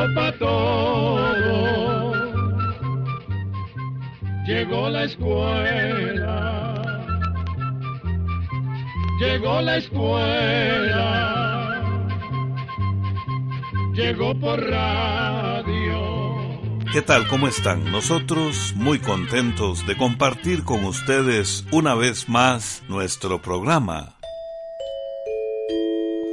llegó para todo. Llegó la escuela. Llegó la escuela. Llegó por radio. ¿Qué tal? ¿Cómo están? Nosotros muy contentos de compartir con ustedes una vez más nuestro programa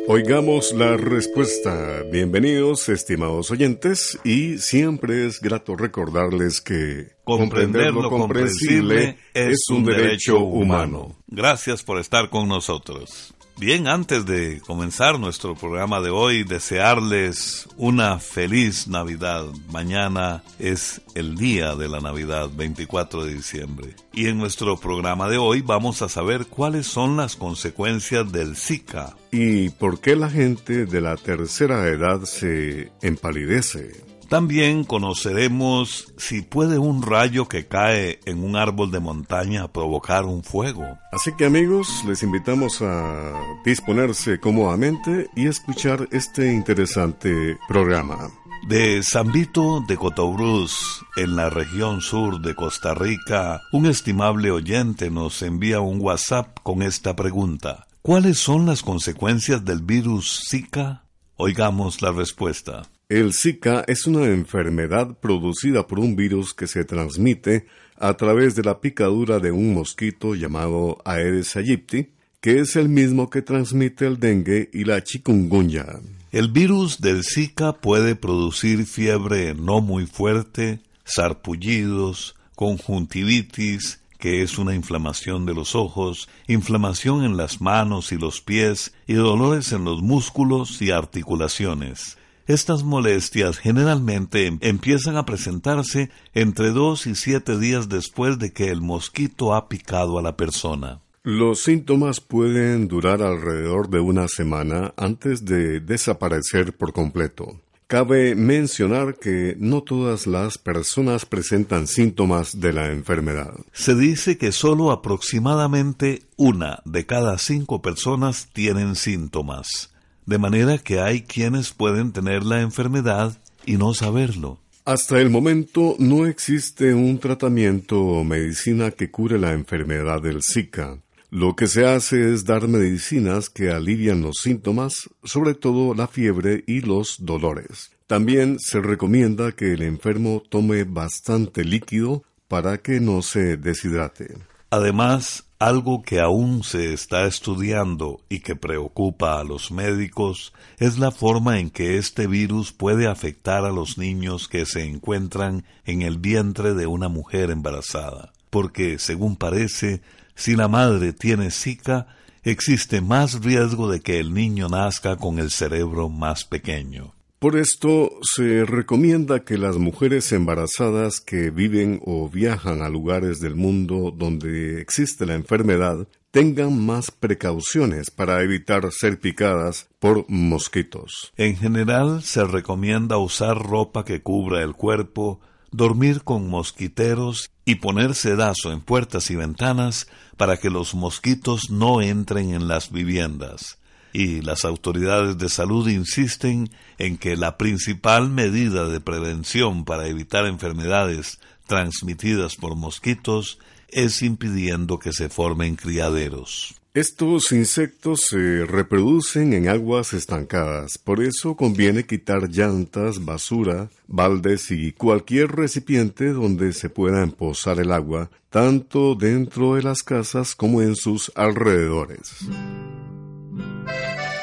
Oigamos la respuesta. Bienvenidos, estimados oyentes, y siempre es grato recordarles que comprender lo comprensible es un derecho humano. Gracias por estar con nosotros. Bien, antes de comenzar nuestro programa de hoy, desearles una feliz Navidad. Mañana es el día de la Navidad, 24 de diciembre. Y en nuestro programa de hoy vamos a saber cuáles son las consecuencias del Zika. Y por qué la gente de la tercera edad se empalidece. También conoceremos si puede un rayo que cae en un árbol de montaña provocar un fuego. Así que amigos, les invitamos a disponerse cómodamente y escuchar este interesante programa. De San Vito de Cotobruz, en la región sur de Costa Rica, un estimable oyente nos envía un WhatsApp con esta pregunta. ¿Cuáles son las consecuencias del virus Zika? Oigamos la respuesta. El Zika es una enfermedad producida por un virus que se transmite a través de la picadura de un mosquito llamado Aedes aegypti, que es el mismo que transmite el dengue y la chikungunya. El virus del Zika puede producir fiebre no muy fuerte, sarpullidos, conjuntivitis, que es una inflamación de los ojos, inflamación en las manos y los pies y dolores en los músculos y articulaciones. Estas molestias generalmente empiezan a presentarse entre dos y siete días después de que el mosquito ha picado a la persona. Los síntomas pueden durar alrededor de una semana antes de desaparecer por completo. Cabe mencionar que no todas las personas presentan síntomas de la enfermedad. Se dice que solo aproximadamente una de cada cinco personas tienen síntomas de manera que hay quienes pueden tener la enfermedad y no saberlo. Hasta el momento no existe un tratamiento o medicina que cure la enfermedad del Zika. Lo que se hace es dar medicinas que alivian los síntomas, sobre todo la fiebre y los dolores. También se recomienda que el enfermo tome bastante líquido para que no se deshidrate. Además, algo que aún se está estudiando y que preocupa a los médicos es la forma en que este virus puede afectar a los niños que se encuentran en el vientre de una mujer embarazada, porque, según parece, si la madre tiene Zika, existe más riesgo de que el niño nazca con el cerebro más pequeño. Por esto se recomienda que las mujeres embarazadas que viven o viajan a lugares del mundo donde existe la enfermedad tengan más precauciones para evitar ser picadas por mosquitos. En general se recomienda usar ropa que cubra el cuerpo, dormir con mosquiteros y poner sedazo en puertas y ventanas para que los mosquitos no entren en las viviendas y las autoridades de salud insisten en que la principal medida de prevención para evitar enfermedades transmitidas por mosquitos es impidiendo que se formen criaderos. Estos insectos se reproducen en aguas estancadas, por eso conviene quitar llantas, basura, baldes y cualquier recipiente donde se pueda emposar el agua, tanto dentro de las casas como en sus alrededores.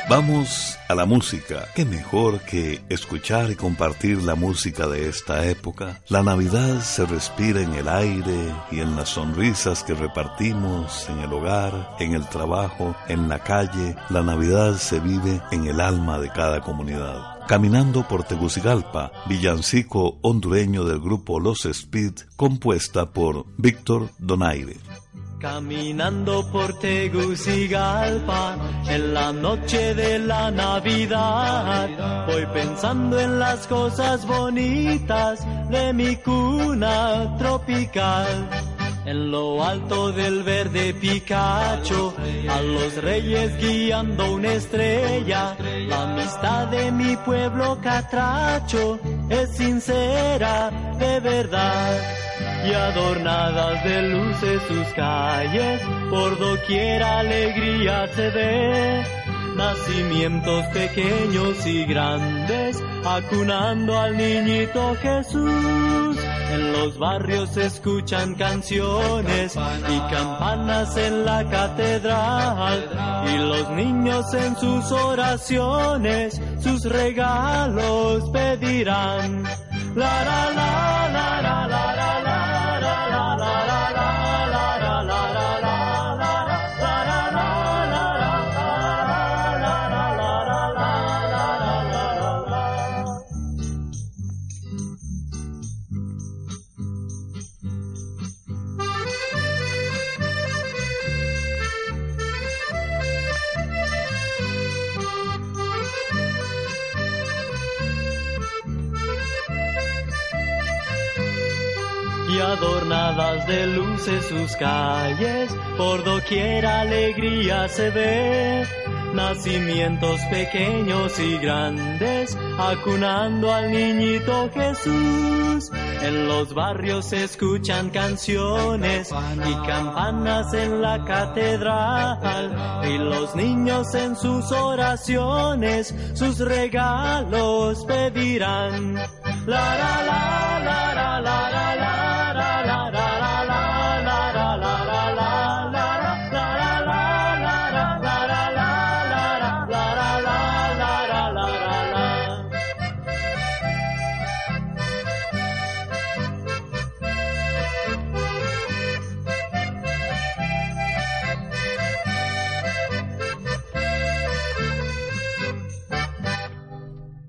Vamos a la música. ¿Qué mejor que escuchar y compartir la música de esta época? La Navidad se respira en el aire y en las sonrisas que repartimos en el hogar, en el trabajo, en la calle. La Navidad se vive en el alma de cada comunidad. Caminando por Tegucigalpa, villancico hondureño del grupo Los Speed, compuesta por Víctor Donaire. Caminando por Tegucigalpa en la noche de la Navidad, voy pensando en las cosas bonitas de mi cuna tropical. En lo alto del verde Picacho, a los reyes guiando una estrella, la amistad de mi pueblo catracho es sincera de verdad y adornadas de luces sus calles, por doquier alegría se ve. Nacimientos pequeños y grandes, acunando al niñito Jesús. En los barrios se escuchan canciones y campanas en la catedral. Y los niños en sus oraciones sus regalos pedirán. La la la la adornadas de luces sus calles, por doquier alegría se ve. Nacimientos pequeños y grandes, acunando al niñito Jesús. En los barrios se escuchan canciones y campanas en la catedral. Y los niños en sus oraciones sus regalos pedirán. La la la la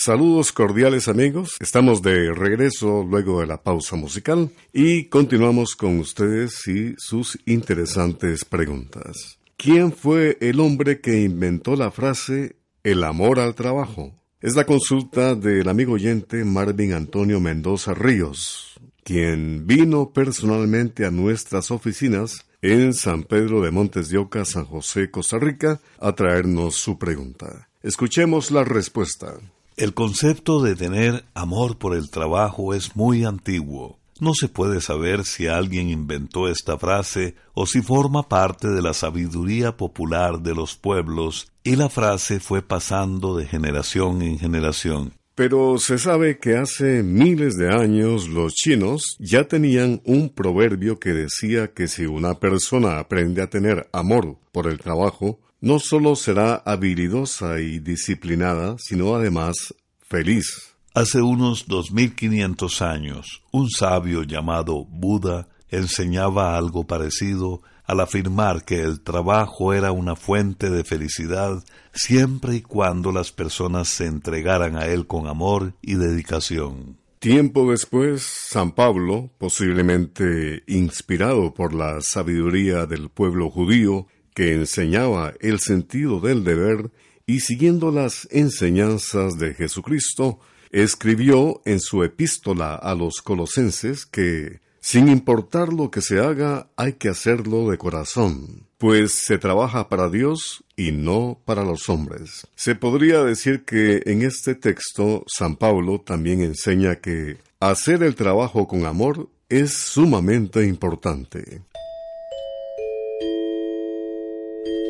Saludos cordiales amigos, estamos de regreso luego de la pausa musical y continuamos con ustedes y sus interesantes preguntas. ¿Quién fue el hombre que inventó la frase el amor al trabajo? Es la consulta del amigo oyente Marvin Antonio Mendoza Ríos, quien vino personalmente a nuestras oficinas en San Pedro de Montes de Oca, San José, Costa Rica, a traernos su pregunta. Escuchemos la respuesta. El concepto de tener amor por el trabajo es muy antiguo. No se puede saber si alguien inventó esta frase o si forma parte de la sabiduría popular de los pueblos y la frase fue pasando de generación en generación. Pero se sabe que hace miles de años los chinos ya tenían un proverbio que decía que si una persona aprende a tener amor por el trabajo, no solo será habilidosa y disciplinada, sino además feliz. Hace unos 2500 años, un sabio llamado Buda enseñaba algo parecido al afirmar que el trabajo era una fuente de felicidad siempre y cuando las personas se entregaran a él con amor y dedicación. Tiempo después, San Pablo, posiblemente inspirado por la sabiduría del pueblo judío, que enseñaba el sentido del deber y siguiendo las enseñanzas de Jesucristo, escribió en su epístola a los colosenses que, sin importar lo que se haga, hay que hacerlo de corazón, pues se trabaja para Dios y no para los hombres. Se podría decir que en este texto San Pablo también enseña que hacer el trabajo con amor es sumamente importante.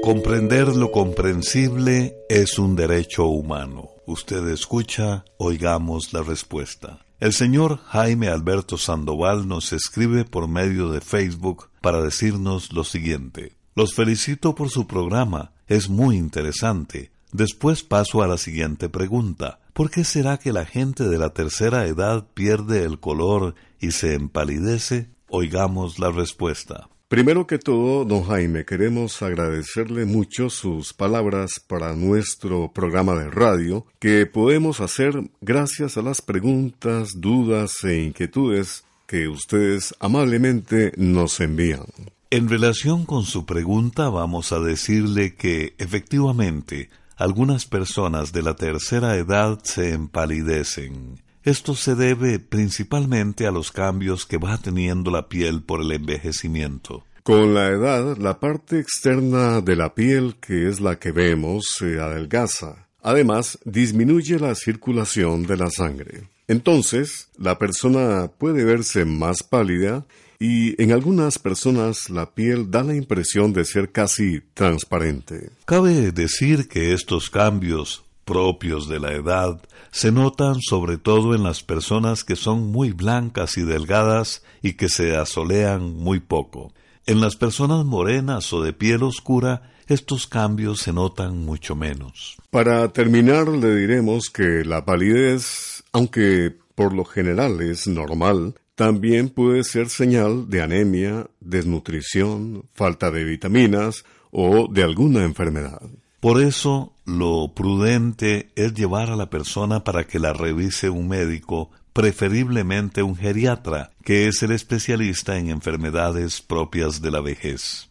Comprender lo comprensible es un derecho humano. Usted escucha, oigamos la respuesta. El señor Jaime Alberto Sandoval nos escribe por medio de Facebook para decirnos lo siguiente. Los felicito por su programa, es muy interesante. Después paso a la siguiente pregunta. ¿Por qué será que la gente de la tercera edad pierde el color y se empalidece? Oigamos la respuesta. Primero que todo, don Jaime, queremos agradecerle mucho sus palabras para nuestro programa de radio, que podemos hacer gracias a las preguntas, dudas e inquietudes que ustedes amablemente nos envían. En relación con su pregunta vamos a decirle que efectivamente algunas personas de la tercera edad se empalidecen. Esto se debe principalmente a los cambios que va teniendo la piel por el envejecimiento. Con la edad, la parte externa de la piel, que es la que vemos, se adelgaza. Además, disminuye la circulación de la sangre. Entonces, la persona puede verse más pálida y en algunas personas la piel da la impresión de ser casi transparente. Cabe decir que estos cambios propios de la edad se notan sobre todo en las personas que son muy blancas y delgadas y que se asolean muy poco. En las personas morenas o de piel oscura, estos cambios se notan mucho menos. Para terminar, le diremos que la palidez, aunque por lo general es normal, también puede ser señal de anemia, desnutrición, falta de vitaminas o de alguna enfermedad. Por eso, lo prudente es llevar a la persona para que la revise un médico, preferiblemente un geriatra, que es el especialista en enfermedades propias de la vejez.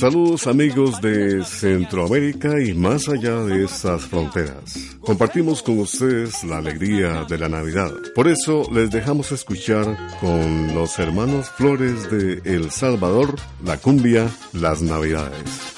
Saludos amigos de Centroamérica y más allá de estas fronteras. Compartimos con ustedes la alegría de la Navidad. Por eso les dejamos escuchar con los hermanos Flores de El Salvador la cumbia Las Navidades.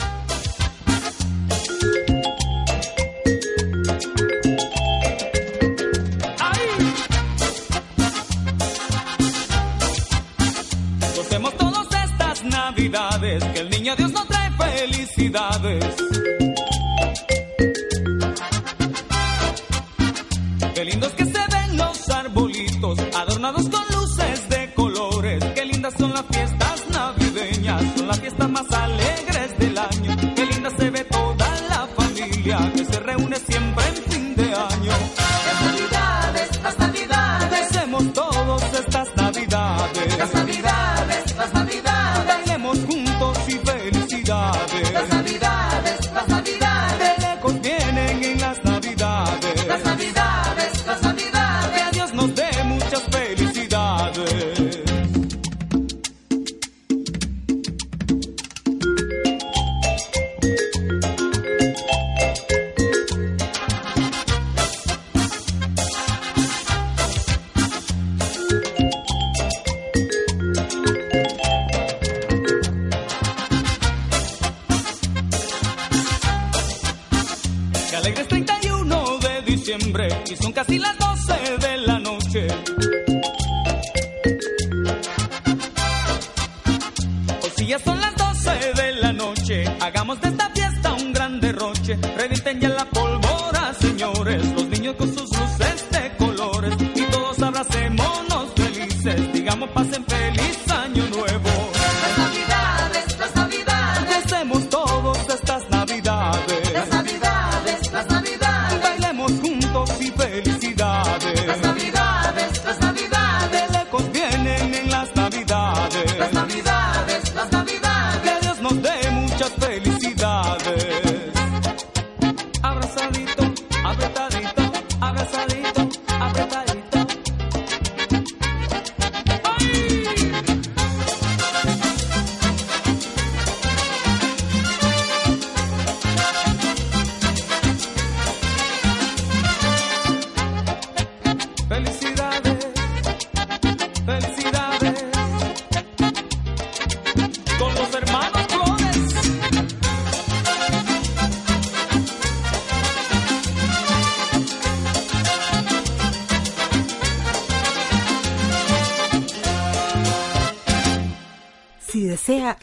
Qué y son casi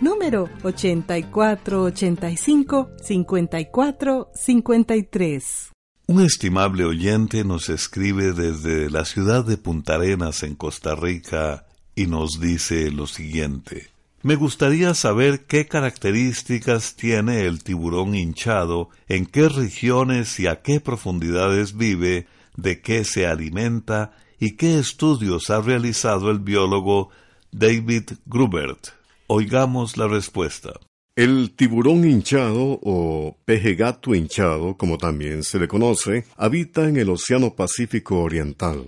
número 8485-5453. Un estimable oyente nos escribe desde la ciudad de Punta Arenas en Costa Rica y nos dice lo siguiente. Me gustaría saber qué características tiene el tiburón hinchado, en qué regiones y a qué profundidades vive, de qué se alimenta y qué estudios ha realizado el biólogo David Grubert. Oigamos la respuesta. El tiburón hinchado o peje gato hinchado, como también se le conoce, habita en el Océano Pacífico Oriental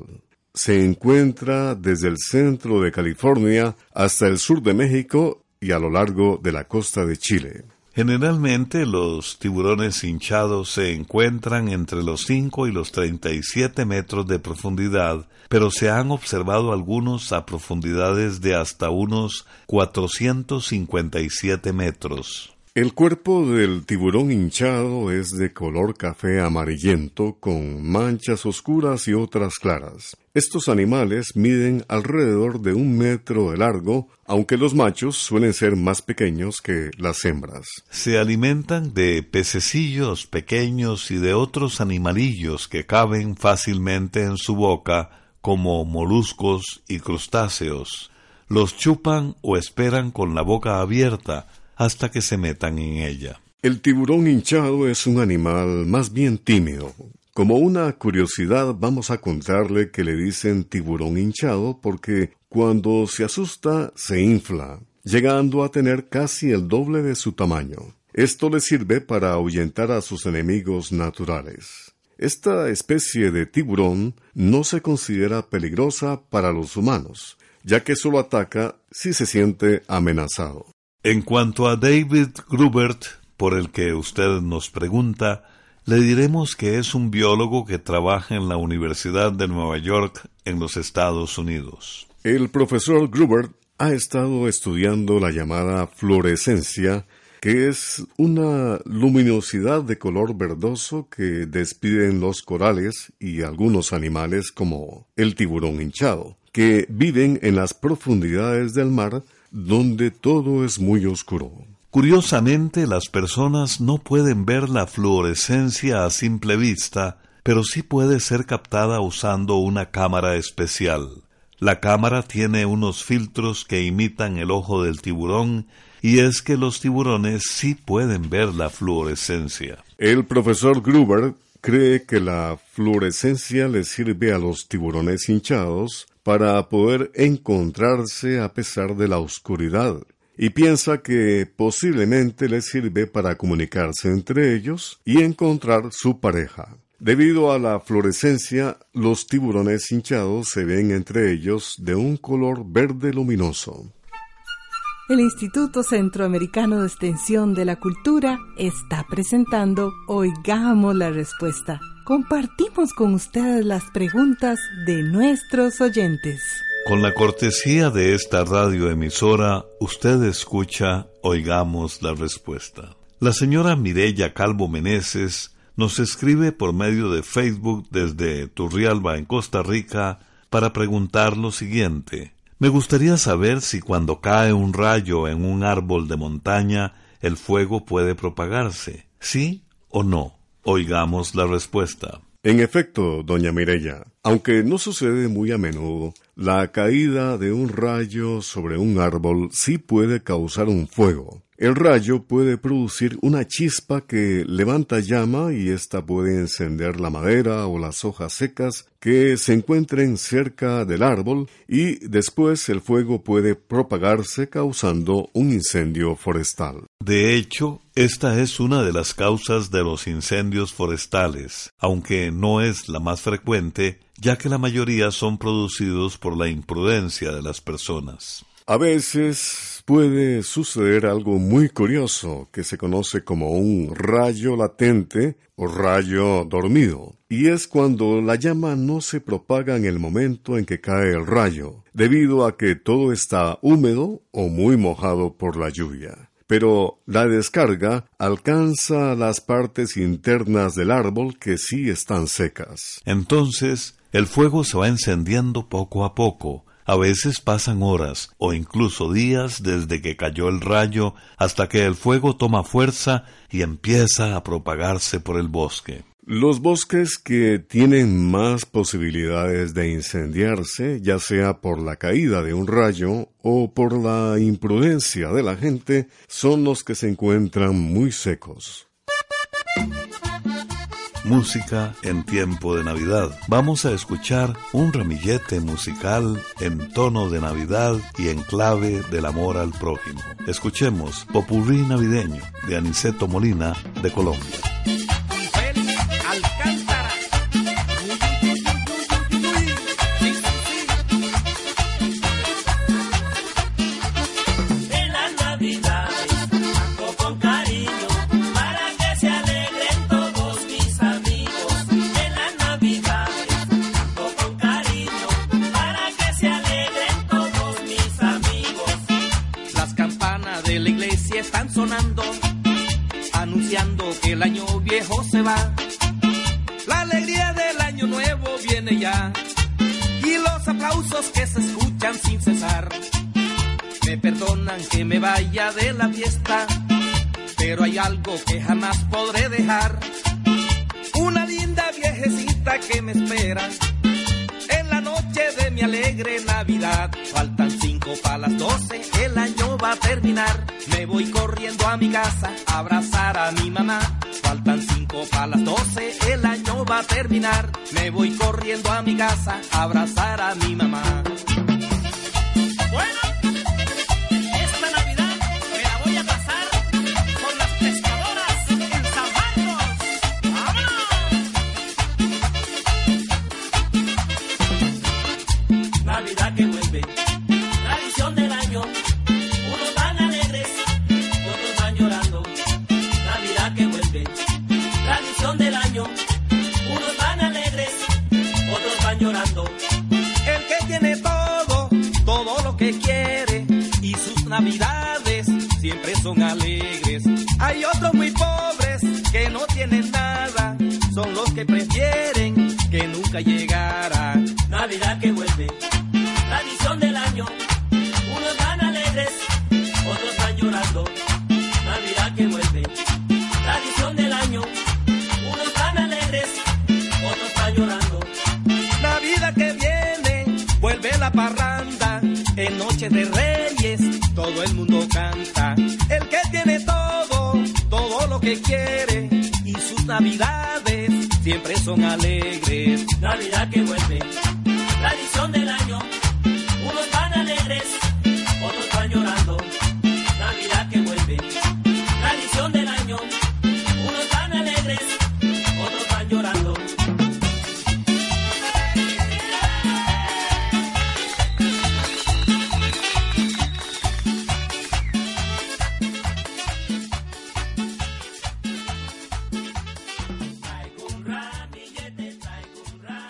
se encuentra desde el centro de California hasta el sur de México y a lo largo de la costa de Chile. Generalmente los tiburones hinchados se encuentran entre los 5 y los 37 metros de profundidad, pero se han observado algunos a profundidades de hasta unos 457 metros. El cuerpo del tiburón hinchado es de color café amarillento con manchas oscuras y otras claras. Estos animales miden alrededor de un metro de largo, aunque los machos suelen ser más pequeños que las hembras. Se alimentan de pececillos pequeños y de otros animalillos que caben fácilmente en su boca, como moluscos y crustáceos. Los chupan o esperan con la boca abierta, hasta que se metan en ella. El tiburón hinchado es un animal más bien tímido. Como una curiosidad vamos a contarle que le dicen tiburón hinchado porque cuando se asusta se infla, llegando a tener casi el doble de su tamaño. Esto le sirve para ahuyentar a sus enemigos naturales. Esta especie de tiburón no se considera peligrosa para los humanos, ya que solo ataca si se siente amenazado. En cuanto a David Grubert, por el que usted nos pregunta, le diremos que es un biólogo que trabaja en la Universidad de Nueva York en los Estados Unidos. El profesor Grubert ha estado estudiando la llamada fluorescencia, que es una luminosidad de color verdoso que despiden los corales y algunos animales como el tiburón hinchado, que viven en las profundidades del mar donde todo es muy oscuro. Curiosamente, las personas no pueden ver la fluorescencia a simple vista, pero sí puede ser captada usando una cámara especial. La cámara tiene unos filtros que imitan el ojo del tiburón y es que los tiburones sí pueden ver la fluorescencia. El profesor Gruber cree que la fluorescencia le sirve a los tiburones hinchados para poder encontrarse a pesar de la oscuridad, y piensa que posiblemente les sirve para comunicarse entre ellos y encontrar su pareja. Debido a la fluorescencia, los tiburones hinchados se ven entre ellos de un color verde luminoso. El Instituto Centroamericano de Extensión de la Cultura está presentando Oigamos la Respuesta compartimos con ustedes las preguntas de nuestros oyentes. Con la cortesía de esta radioemisora, usted escucha Oigamos la Respuesta. La señora Mirella Calvo Meneses nos escribe por medio de Facebook desde Turrialba, en Costa Rica, para preguntar lo siguiente. Me gustaría saber si cuando cae un rayo en un árbol de montaña, el fuego puede propagarse, ¿sí o no? Oigamos la respuesta. En efecto, doña Mirella, aunque no sucede muy a menudo, la caída de un rayo sobre un árbol sí puede causar un fuego. El rayo puede producir una chispa que levanta llama y ésta puede encender la madera o las hojas secas que se encuentren cerca del árbol y después el fuego puede propagarse causando un incendio forestal. De hecho, esta es una de las causas de los incendios forestales, aunque no es la más frecuente, ya que la mayoría son producidos por la imprudencia de las personas. A veces puede suceder algo muy curioso que se conoce como un rayo latente o rayo dormido, y es cuando la llama no se propaga en el momento en que cae el rayo, debido a que todo está húmedo o muy mojado por la lluvia. Pero la descarga alcanza las partes internas del árbol que sí están secas. Entonces, el fuego se va encendiendo poco a poco, a veces pasan horas o incluso días desde que cayó el rayo hasta que el fuego toma fuerza y empieza a propagarse por el bosque. Los bosques que tienen más posibilidades de incendiarse, ya sea por la caída de un rayo o por la imprudencia de la gente, son los que se encuentran muy secos. Música en tiempo de Navidad. Vamos a escuchar un ramillete musical en tono de Navidad y en clave del amor al prójimo. Escuchemos Popurrí Navideño de Aniceto Molina de Colombia. En la noche de mi alegre Navidad. Faltan cinco para las doce, el año va a terminar. Me voy corriendo a mi casa a abrazar a mi mamá. Faltan cinco para las doce, el año va a terminar. Me voy corriendo a mi casa a abrazar a mi mamá. Son los que prefieren que nunca llegara. Navidad que vuelve, tradición del año. Unos van alegres, otros van llorando. Navidad que vuelve, tradición del año. Unos van alegres, otros van llorando. Navidad que viene, vuelve la parranda, en noche de reyes, todo el mundo canta. El que tiene todo, todo lo que quiere, y sus navidades son alegres. Navidad que vuelve,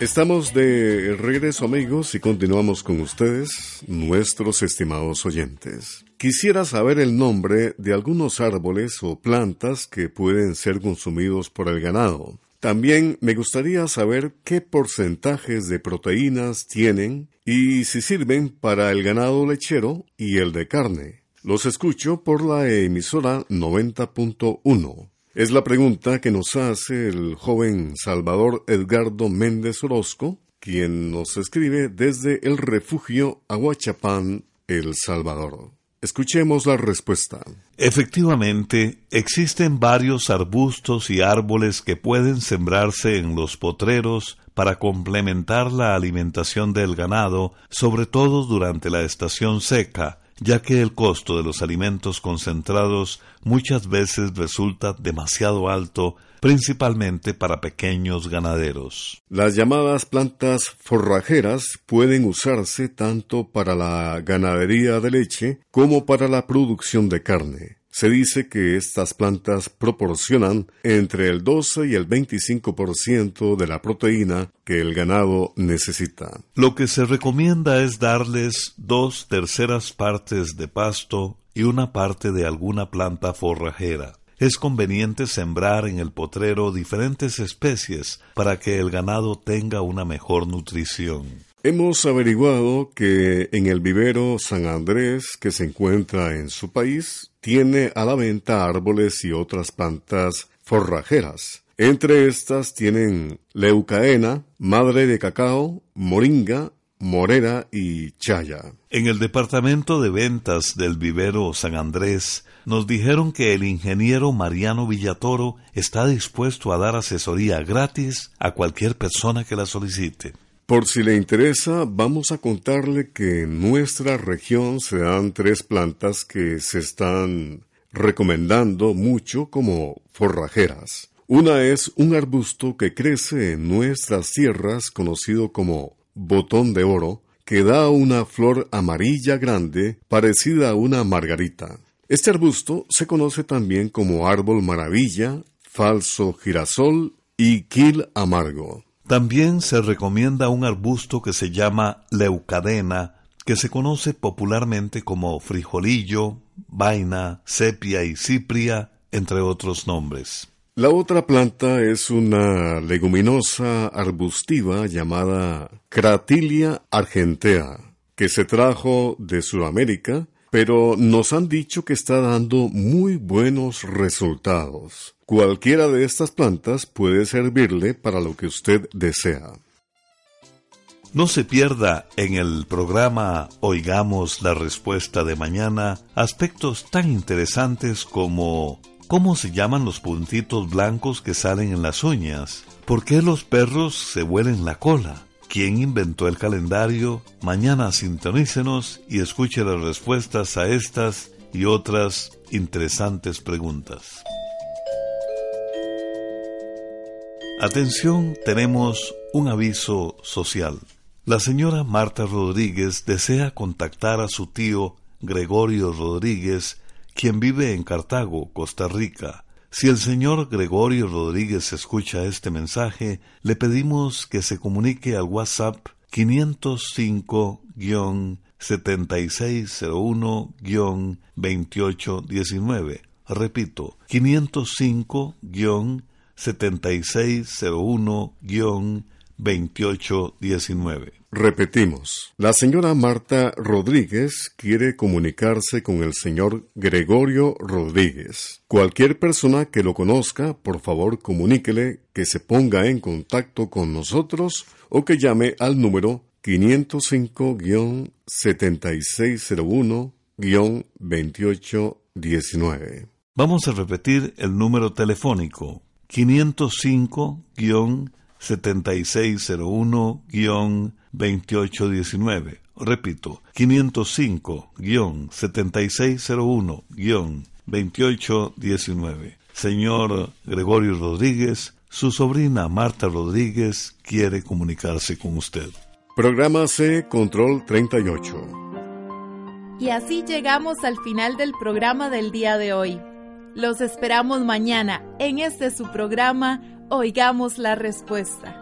Estamos de regreso amigos y continuamos con ustedes, nuestros estimados oyentes. Quisiera saber el nombre de algunos árboles o plantas que pueden ser consumidos por el ganado. También me gustaría saber qué porcentajes de proteínas tienen y si sirven para el ganado lechero y el de carne. Los escucho por la emisora 90.1. Es la pregunta que nos hace el joven Salvador Edgardo Méndez Orozco, quien nos escribe desde el refugio Aguachapán, El Salvador. Escuchemos la respuesta. Efectivamente, existen varios arbustos y árboles que pueden sembrarse en los potreros para complementar la alimentación del ganado, sobre todo durante la estación seca, ya que el costo de los alimentos concentrados muchas veces resulta demasiado alto, principalmente para pequeños ganaderos. Las llamadas plantas forrajeras pueden usarse tanto para la ganadería de leche como para la producción de carne. Se dice que estas plantas proporcionan entre el 12 y el 25% de la proteína que el ganado necesita. Lo que se recomienda es darles dos terceras partes de pasto y una parte de alguna planta forrajera. Es conveniente sembrar en el potrero diferentes especies para que el ganado tenga una mejor nutrición. Hemos averiguado que en el vivero San Andrés, que se encuentra en su país, tiene a la venta árboles y otras plantas forrajeras. Entre estas tienen leucaena, madre de cacao, moringa, morera y chaya. En el departamento de ventas del vivero San Andrés nos dijeron que el ingeniero Mariano Villatoro está dispuesto a dar asesoría gratis a cualquier persona que la solicite. Por si le interesa, vamos a contarle que en nuestra región se dan tres plantas que se están recomendando mucho como forrajeras. Una es un arbusto que crece en nuestras tierras conocido como botón de oro, que da una flor amarilla grande parecida a una margarita. Este arbusto se conoce también como árbol maravilla, falso girasol y quil amargo. También se recomienda un arbusto que se llama leucadena, que se conoce popularmente como frijolillo, vaina, sepia y cipria, entre otros nombres. La otra planta es una leguminosa arbustiva llamada Cratilia argentea, que se trajo de Sudamérica, pero nos han dicho que está dando muy buenos resultados. Cualquiera de estas plantas puede servirle para lo que usted desea. No se pierda en el programa Oigamos la Respuesta de mañana aspectos tan interesantes como ¿Cómo se llaman los puntitos blancos que salen en las uñas? ¿Por qué los perros se huelen la cola? ¿Quién inventó el calendario? Mañana sintonícenos y escuche las respuestas a estas y otras interesantes preguntas. Atención, tenemos un aviso social. La señora Marta Rodríguez desea contactar a su tío Gregorio Rodríguez quien vive en Cartago, Costa Rica. Si el señor Gregorio Rodríguez escucha este mensaje, le pedimos que se comunique al WhatsApp 505-7601-2819. Repito, 505-7601-2819. Repetimos, la señora Marta Rodríguez quiere comunicarse con el señor Gregorio Rodríguez. Cualquier persona que lo conozca, por favor comuníquele que se ponga en contacto con nosotros o que llame al número 505-7601-2819. Vamos a repetir el número telefónico 505 7601-2819. Repito, 505-7601-2819. Señor Gregorio Rodríguez, su sobrina Marta Rodríguez quiere comunicarse con usted. Programa C Control 38. Y así llegamos al final del programa del día de hoy. Los esperamos mañana en este su programa Oigamos la Respuesta.